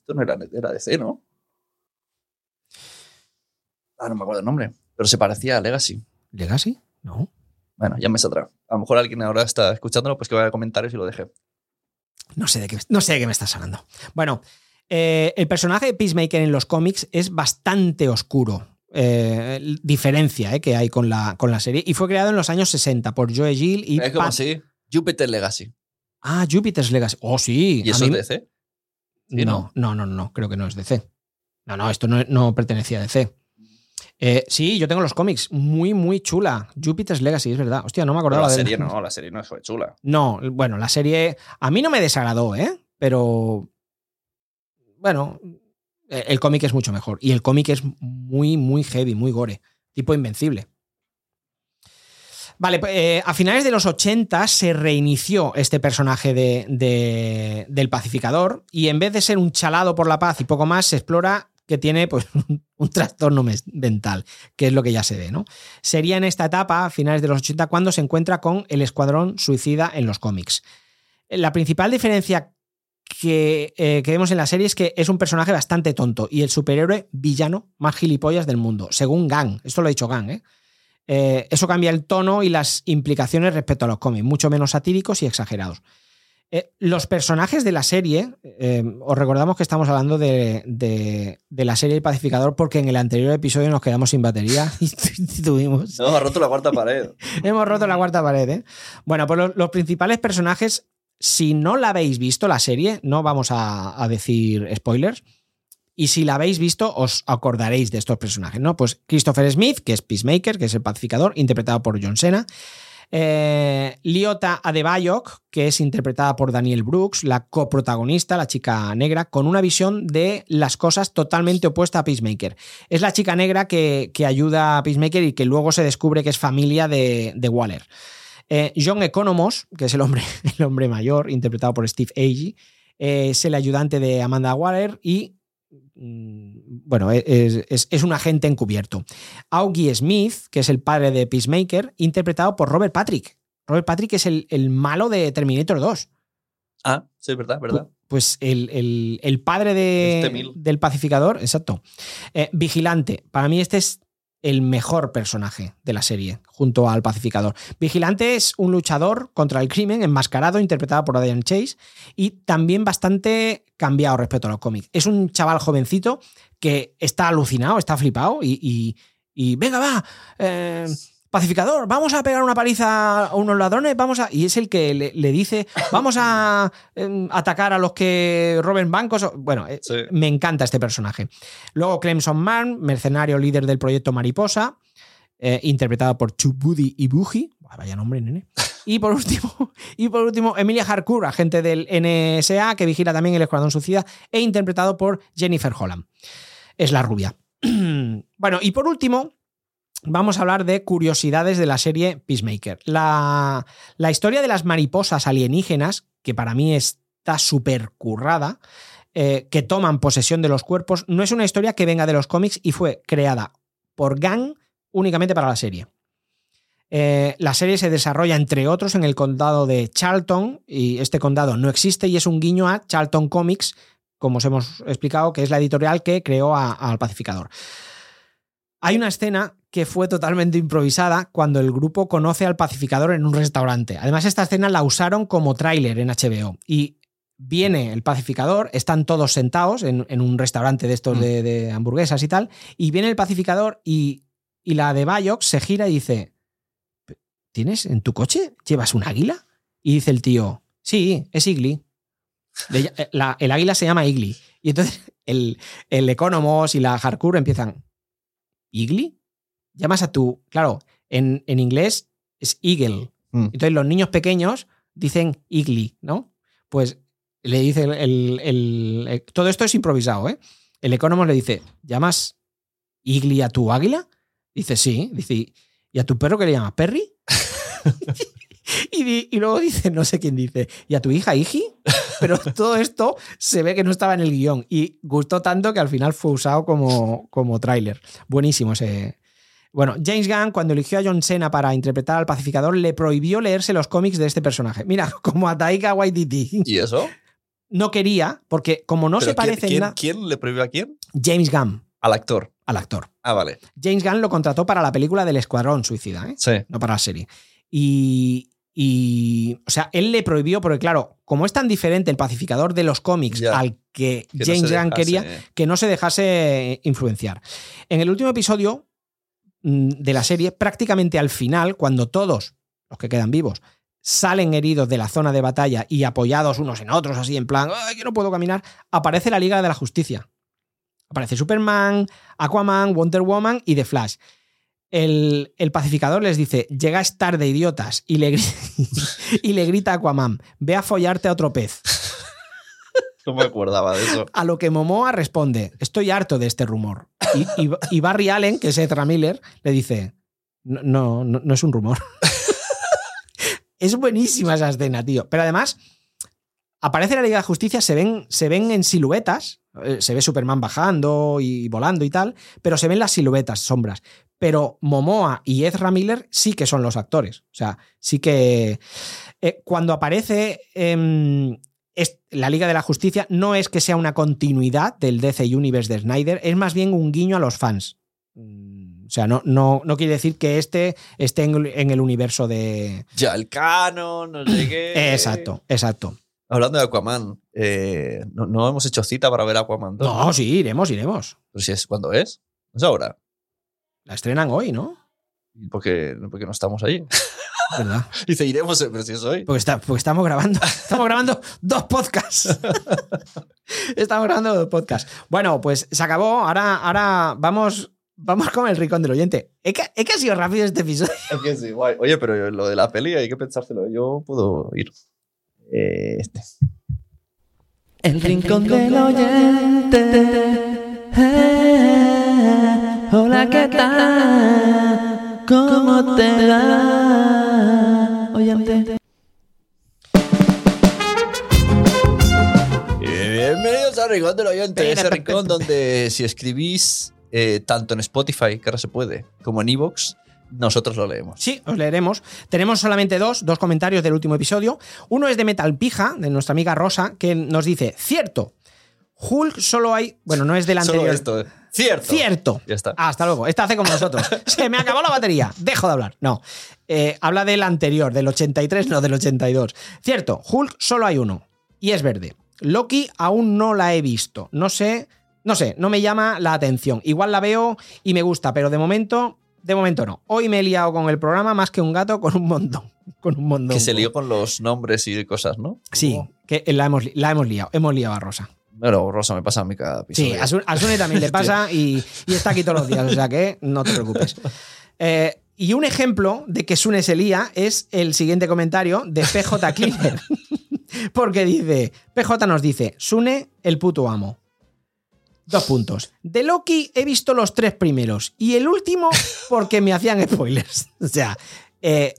Esto no era, era DC, ¿no? Ah, no me acuerdo el nombre. Pero se parecía a Legacy. ¿Legacy? No. Bueno, ya me saldrá. A lo mejor alguien ahora está escuchándolo, pues que vaya a comentarios y lo deje. No sé de qué, no sé de qué me estás hablando. Bueno, eh, el personaje de Peacemaker en los cómics es bastante oscuro. Eh, diferencia eh, que hay con la, con la serie. Y fue creado en los años 60 por Joe Gill y. es como Pat- así. Jupiter Legacy. Ah, Jupiter's Legacy. Oh, sí. ¿Y eso mí- es DC? Sí, no, no, no, no, creo que no es DC. No, no, esto no, no pertenecía a DC. Eh, sí, yo tengo los cómics. Muy, muy chula. Jupiter's Legacy, es verdad. Hostia, no me acordaba la de serie [LAUGHS] no, la serie no fue chula. No, bueno, la serie a mí no me desagradó, ¿eh? Pero bueno, el cómic es mucho mejor y el cómic es muy, muy heavy, muy gore, tipo invencible. Vale, pues, eh, a finales de los 80 se reinició este personaje de, de- del pacificador y en vez de ser un chalado por la paz y poco más, se explora que tiene pues, [LAUGHS] un trastorno mes- mental, que es lo que ya se ve, ¿no? Sería en esta etapa, a finales de los 80, cuando se encuentra con el Escuadrón Suicida en los cómics. La principal diferencia que, eh, que vemos en la serie es que es un personaje bastante tonto y el superhéroe villano más gilipollas del mundo, según Gang. Esto lo ha dicho Gang, ¿eh? Eh, eso cambia el tono y las implicaciones respecto a los cómics, mucho menos satíricos y exagerados. Eh, los personajes de la serie, os recordamos que estamos hablando de, de- de la serie El Pacificador porque en el anterior episodio nos quedamos sin batería [LAUGHS] y tuvimos No, ha roto la cuarta pared. [LAUGHS] Hemos roto la cuarta pared, ¿eh? Bueno, pues los, los principales personajes, si no la habéis visto la serie, no vamos a, decir spoilers. Y si la habéis visto, os acordaréis de estos personajes, ¿no? Pues Christopher Smith, que es Peacemaker, que es el pacificador, interpretado por John Cena. Eh, Liota Adebayok, que es interpretada por Daniel Brooks, la coprotagonista, la chica negra, con una visión de las cosas totalmente opuesta a Peacemaker. Es la chica negra que, que ayuda a Peacemaker y que luego se descubre que es familia de, de Waller. Eh, John Economos, que es el hombre, [LAUGHS] el hombre mayor, interpretado por Steve Agee, eh, es el ayudante de Amanda Waller y mm, bueno, es, es, es, un agente encubierto. Augie Smith, que es el padre de Peacemaker, interpretado por Robert Patrick. Robert Patrick es el, el malo de Terminator 2. Ah, sí, es verdad, verdad. Pues el, el, el padre de, Este del pacificador, exacto. Eh, Vigilante, para mí este es el mejor personaje de la serie, junto al pacificador. Vigilante es un luchador contra el crimen, enmascarado, interpretado por Diane Chase, y también bastante cambiado respecto a los cómics. Es un chaval jovencito que está alucinado, está flipado, y venga, va, eh, pacificador, vamos a pegar una paliza a unos ladrones, vamos a. Y es el que le, le dice, vamos a eh, atacar a los que roben bancos. Bueno, eh, Sí. me encanta este personaje. Luego Clemson Man, mercenario líder del proyecto Mariposa, eh, interpretado por Chubudi Ibuji. Buah, Vaya nombre, nene. Y por último, [LAUGHS] y por último, Emilia Harcourt, agente del NSA, que vigila también el Escuadrón Suicida, e interpretado por Jennifer Holland. Es la rubia. [CLEARS THROAT] bueno, y por último, vamos a hablar de curiosidades de la serie Peacemaker. La, historia de las mariposas alienígenas, que para mí está súper currada, eh, que toman posesión de los cuerpos, no es una historia que venga de los cómics y fue creada por Gang únicamente para la serie. Eh, la serie se desarrolla, entre otros, en el condado de Charlton, y este condado no existe y es un guiño a Charlton Comics, como os hemos explicado, que es la editorial que creó al pacificador. Hay una escena que fue totalmente improvisada cuando el grupo conoce al pacificador en un restaurante. Además, esta escena la usaron como tráiler en HBO. Y viene el pacificador, están todos sentados en, en un restaurante de estos Mm. de, de hamburguesas y tal, y viene el pacificador y, y la de Bayox se gira y dice, ¿tienes en tu coche? ¿Llevas un águila? Y dice el tío, sí, es Igli. Eh, el águila se llama Igli. Y entonces el, el Economos y la Harcourt empiezan, ¿Igli? Llamas a tu... Claro, en, en inglés es Eagle. Mm. Entonces los niños pequeños dicen Igli, ¿no? Pues le dice el, el- el- el- todo esto es improvisado, ¿eh? El Economos le dice, ¿llamas Igli a tu águila? Dice, sí. Dice, ¿y a tu perro qué le llamas? ¿Perry? [LAUGHS] y, y luego dice, no sé quién dice, ¿y a tu hija Igi? Pero [LAUGHS] todo esto se ve que no estaba en el guion y gustó tanto que al final fue usado como, como tráiler. Buenísimo ese. Bueno, James Gunn, cuando eligió a John Cena para interpretar al pacificador, le prohibió leerse los cómics de este personaje. Mira, [LAUGHS] como a Taika Waititi. ¿Y eso? No quería, porque como no ¿Pero se parece ¿quién, en nada. quién, le prohibió a quién? James Gunn, Al actor. al actor. Ah, vale. James Gunn lo contrató para la película del Escuadrón Suicida, ¿eh? Sí. no para la serie. Y, y, o sea, él le prohibió, porque claro, como es tan diferente el pacificador de los cómics al que, James Gunn quería, que no se dejase influenciar. En el último episodio de la serie, prácticamente al final, cuando todos los que quedan vivos salen heridos de la zona de batalla y apoyados unos en otros, así en plan, "Ay, que no puedo caminar, aparece la Liga de la Justicia. Aparece Superman, Aquaman, Wonder Woman y The Flash. El, el pacificador les dice, llegáis tarde, idiotas, y le, [LAUGHS] y le grita a Aquaman, ve a follarte a otro pez. [LAUGHS] No me acordaba de eso. A lo que Momoa responde, estoy harto de este rumor. Y, y- y Barry Allen, que es Ezra Miller, le dice, no, no, no, no es un rumor. [LAUGHS] es buenísima esa escena, tío. Pero además, aparece la Liga de Justicia, se ven, se ven en siluetas, eh, se ve Superman bajando y volando y tal, pero se ven las siluetas, sombras. Pero Momoa y Ezra Miller sí que son los actores. O sea, sí que... eh, cuando aparece... em, la Liga de la Justicia no es que sea una continuidad del DC Universe de Snyder, es más bien un guiño a los fans. Mm, O sea, no, no, no quiere decir que este esté en, el- en el universo de. Ya, el canon, no llegué. Exacto, exacto. Hablando de Aquaman, eh, ¿no, no hemos hecho cita para ver Aquaman 2. No, sí, iremos, iremos. Pero si es, ¿cuándo es? Es ahora. La estrenan hoy, ¿no? Porque, porque no estamos allí. ¿Verdad? [LAUGHS] Dice, iremos, pero si es hoy. Porque, está, porque estamos grabando. [LAUGHS] Estamos grabando dos podcasts. [LAUGHS] Estamos grabando dos podcasts. Bueno, pues se acabó. Ahora, ahora vamos. Vamos con el rincón del oyente. Es que, es que ha sido rápido este episodio. Es que sí, guay. Oye, pero lo de la peli hay que pensárselo. Yo puedo ir. Eh, este. El rincón del oyente. Eh, hola, ¿qué tal? ¿Cómo te va, oyente? Bienvenidos al Rincón del Oyente, ese rincón donde si escribís eh, tanto en Spotify, que ahora se puede, como en Evox, nosotros lo leemos. Sí, os leeremos. Tenemos solamente dos, dos comentarios del último episodio. Uno es de Metal Pija, de nuestra amiga Rosa, que nos dice: Cierto, Hulk solo hay. Bueno, no es del Solo anterior. esto. Cierto. Cierto. Ya está. Hasta luego. Esta hace como nosotros. [LAUGHS] Se me acabó la batería. Dejo de hablar. No. Eh, habla del anterior, del 83, no del 82. Cierto, Hulk solo hay uno. Y es verde. Loki aún no la he visto. No sé. No sé, no me llama la atención. Igual la veo y me gusta, pero de momento. De momento no. Hoy me he liado con el programa más que un gato con un montón. Con un montón. Que se lió con los nombres y cosas, ¿no? Sí, Como- que la hemos, la hemos liado. Hemos liado a Rosa. Bueno, Rosa, me pasa a mí cada episodio. Sí, a Sun- a Sune también le [LAUGHS] pasa y, y está aquí todos los días, o sea que no te preocupes. Eh, y un ejemplo de que Sune se lía es el siguiente comentario de PJ Cleaner. [LAUGHS] Porque dice, PJ nos dice, Sune, el puto amo. Dos puntos. De Loki he visto los tres primeros y el último porque me hacían spoilers. [LAUGHS] O sea, eh,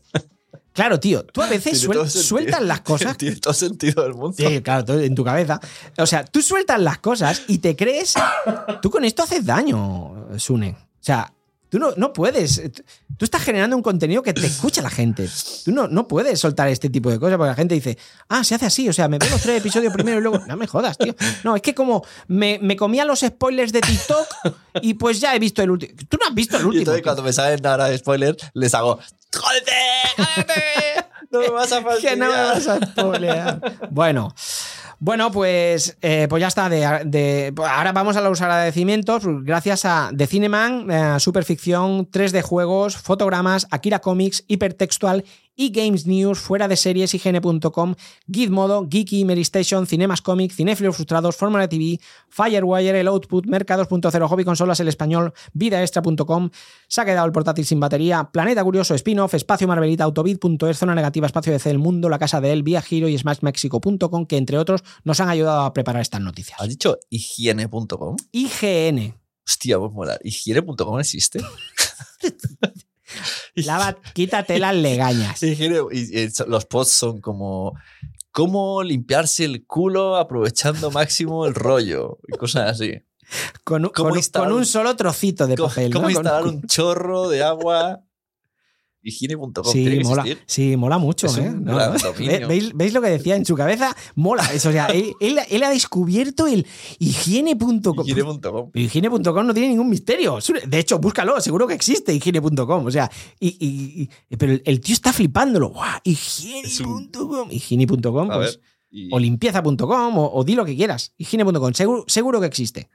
claro, tío, tú a veces suel- sueltas las [LAUGHS] cosas Tiene todo sentido del mundo. Sí, claro, todo en tu cabeza. O sea, tú sueltas las cosas y te crees. Tú con esto haces daño, Sune. O sea, tú no, no puedes. Tú estás generando un contenido que te escucha la gente. Tú no, no puedes soltar este tipo de cosas porque la gente dice, ah, se hace así. O sea, me veo los tres episodios primero y luego. No me jodas, tío. No, es que como me, me comía los spoilers de TikTok y pues ya he visto el último. Tú no has visto el Y último. entonces tío. cuando me salen ahora spoilers, les hago ¡Jódete! [LAUGHS] ¡No me vas a fastidiar! [LAUGHS] que no me vas a spoilear. bueno. Bueno, pues, eh, pues ya está. De, de- ahora vamos a los agradecimientos. Gracias a The Cineman, eh, Superficción, 3D Juegos, Fotogramas, Akira Comics, Hipertextual y Games News, fuera de series, IGN.com, Gizmodo, Geeky, Meristation, Cinemas Comics, Cinefilos Frustrados, Fórmula TV, Firewire, El Output, Mercados.0, Hobby Consolas, El Español, VidaExtra.com, Se ha quedado el portátil sin batería, Planeta Curioso, Spin-off, Espacio Marvelita, Autobit.es, Zona Negativa, Espacio DC del Mundo, La Casa de él, Vía Giro y SmashMexico.com, que entre otros nos han ayudado a preparar estas noticias. ¿Has dicho higiene.com? IGN. Hostia, pues mola. ¿Higiene.com existe? [LAUGHS] [LAUGHS] Lava, quítate las legañas. Y, y los posts son como cómo limpiarse el culo aprovechando máximo el rollo y cosas así. Con, un- ¿Cómo con un- instalar con un un- solo trocito de ¿Cómo, papel. cómo instalar un chorro de agua? Higiene.com. Sí, mola, sí, mola mucho. ¿eh? No, no. [LAUGHS] ¿Veis, veis lo que decía en su cabeza? Mola. Eso, o sea, él, él- él ha descubierto el higiene.com. Higiene.com. Higiene.com no tiene ningún misterio. De hecho, búscalo, seguro que existe higiene.com. O sea, y, y- y- pero el, tío está flipándolo. ¡Guau! Higiene.com. Higiene.com, pues, o limpieza.com, o, o di lo que quieras. Higiene.com, seguro, seguro que existe.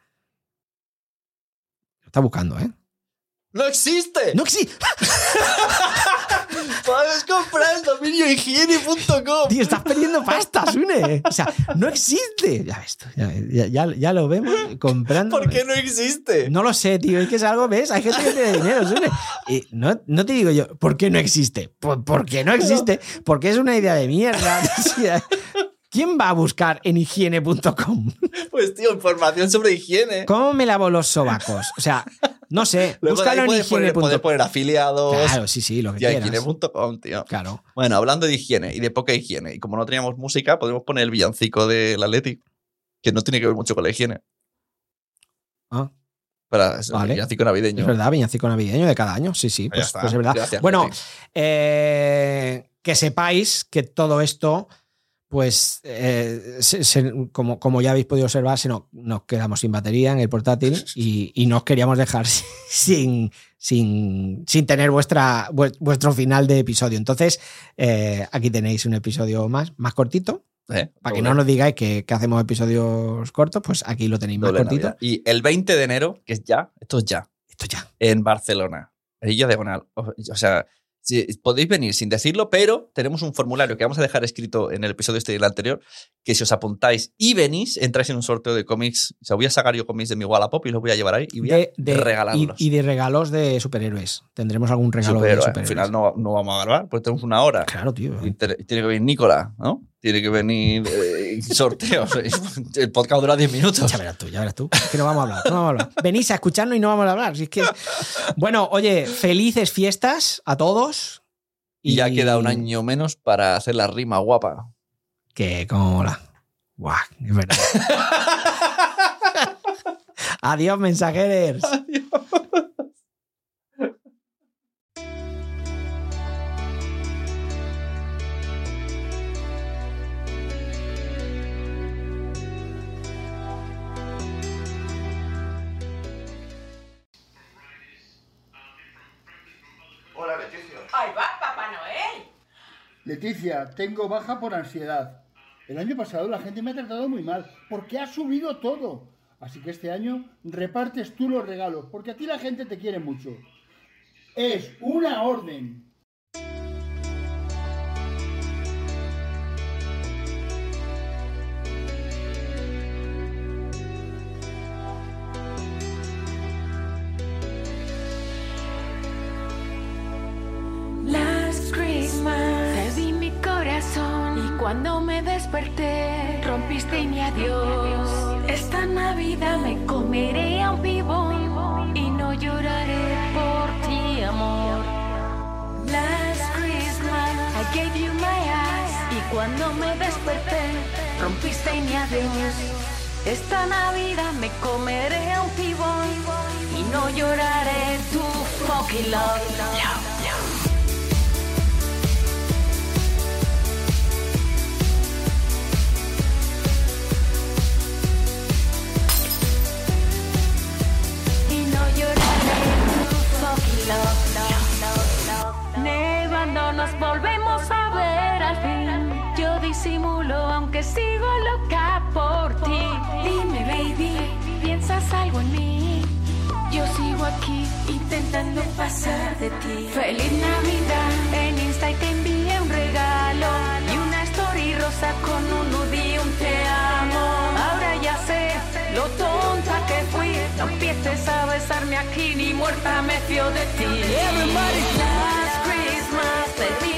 Lo está buscando, ¿eh? ¡No existe! No existe. [LAUGHS] ¡Puedes comprar el dominio higiene.com! Tío, estás perdiendo pasta, Sune. O sea, no existe. Ya ves tú, ya, ya- ya- lo vemos comprando. ¿Por qué no existe? No lo sé, tío. Es que es algo, ¿ves? Hay gente que tiene dinero, Sune. Y no, no te digo yo, ¿por qué no existe? Por- porque no existe. Porque es una idea de mierda. [LAUGHS] ¿Quién va a buscar en higiene.com? [LAUGHS] Pues, tío, información sobre higiene. ¿Cómo me lavo los sobacos? O sea, no sé. [LAUGHS] Luego Búscalo en puedes poner, poder higiene.com. poner afiliados. Claro, sí, sí, lo que quieras. higiene.com, tío. Claro. Bueno, hablando de higiene y de poca higiene, y como no teníamos música, podemos poner el villancico del Athletic, que no tiene que ver mucho con la higiene. Ah. Para Vale. villancico navideño. Es verdad, villancico navideño de cada año. Sí, sí, pues, pues es verdad. Gracias, bueno, eh, que sepáis que todo esto, pues, eh, se- se- como, como ya habéis podido observar, se nos, nos quedamos sin batería en el portátil y, y no os queríamos dejar [LAUGHS] sin, sin, sin tener vuestra, vues- vuestro final de episodio. Entonces, eh, aquí tenéis un episodio más, más cortito. ¿Eh? Para que no nos digáis que, que hacemos episodios cortos, pues aquí lo tenéis más cortito. Navidad. Y el 20 de enero, que es ya, esto es ya, Esto ya. en Barcelona, Illo Diagonal. O sea, Sí, podéis venir sin decirlo, pero tenemos un formulario que vamos a dejar escrito en el episodio este y el anterior, que si os apuntáis y venís, entráis en un sorteo de cómics. O sea, voy a sacar yo cómics de mi Wallapop y los voy a llevar ahí y voy a De, de- regalarlos. y, y de regalos de superhéroes. Tendremos algún regalo Superhéroe. de Al superhéroes. final no, no vamos a grabar, pues tenemos una hora. Claro, tío. Y te- tiene que venir Nicola, ¿no? Tiene que venir eh, sorteos. [LAUGHS] el podcast dura 10 minutos. Ya verás tú, ya verás tú. Es que no vamos a hablar, no vamos a hablar. Venís a escucharnos y no vamos a hablar. Si es que Bueno, oye, felices fiestas a todos. Y ya queda un año menos para hacer la rima guapa. Que como mola. Guau, es verdad. [LAUGHS] Adiós, mensajeros. Hola, Leticia. Ahí va, Papá Noel. Leticia, tengo baja por ansiedad. El año pasado la gente me ha tratado muy mal, porque ha subido todo. Así que este año repartes tú los regalos, porque a ti la gente te quiere mucho. Es una orden. Desperté rompiste mi adiós. Esta Navidad me comeré a un vivo y no lloraré por ti, amor. Last Christmas I gave you my eyes y cuando me desperté rompiste mi adiós. Esta Navidad me comeré a un vivo y no lloraré tu fucking love. Nos volvemos a ver al fin. Yo disimulo aunque sigo loca por ti. Dime, baby, ¿piensas algo en mí? Yo sigo aquí intentando pasar de ti. Feliz Navidad. En Insta y te envié un regalo y una story rosa con un y un te amo. Ahora ya sé lo tonta que fui. No empieces a besarme aquí ni muerta me fío de ti. Last Christmas te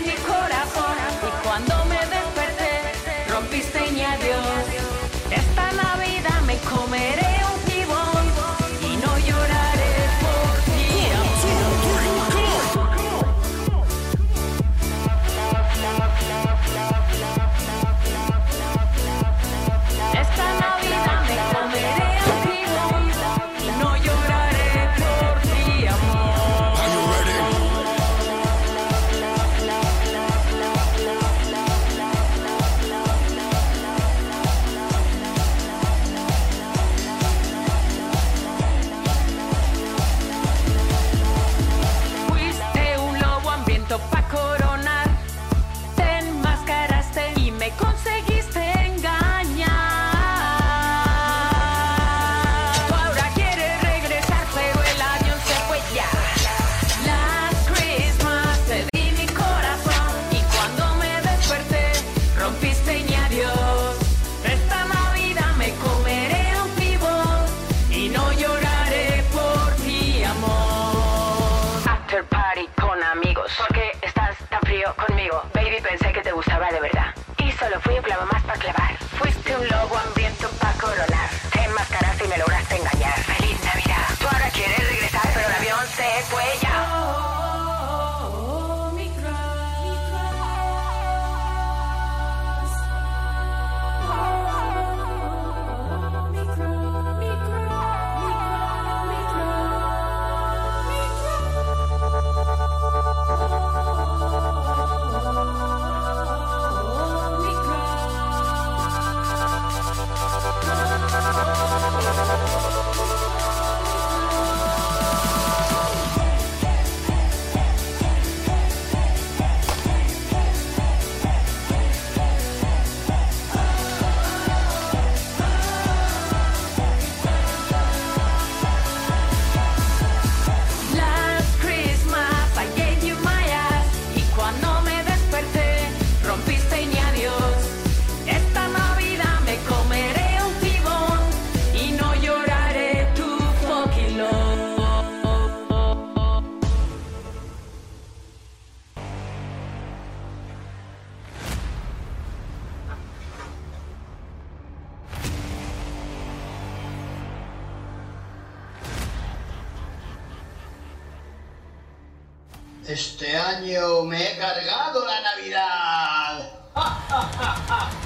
Este año me he cargado la Navidad. [LAUGHS]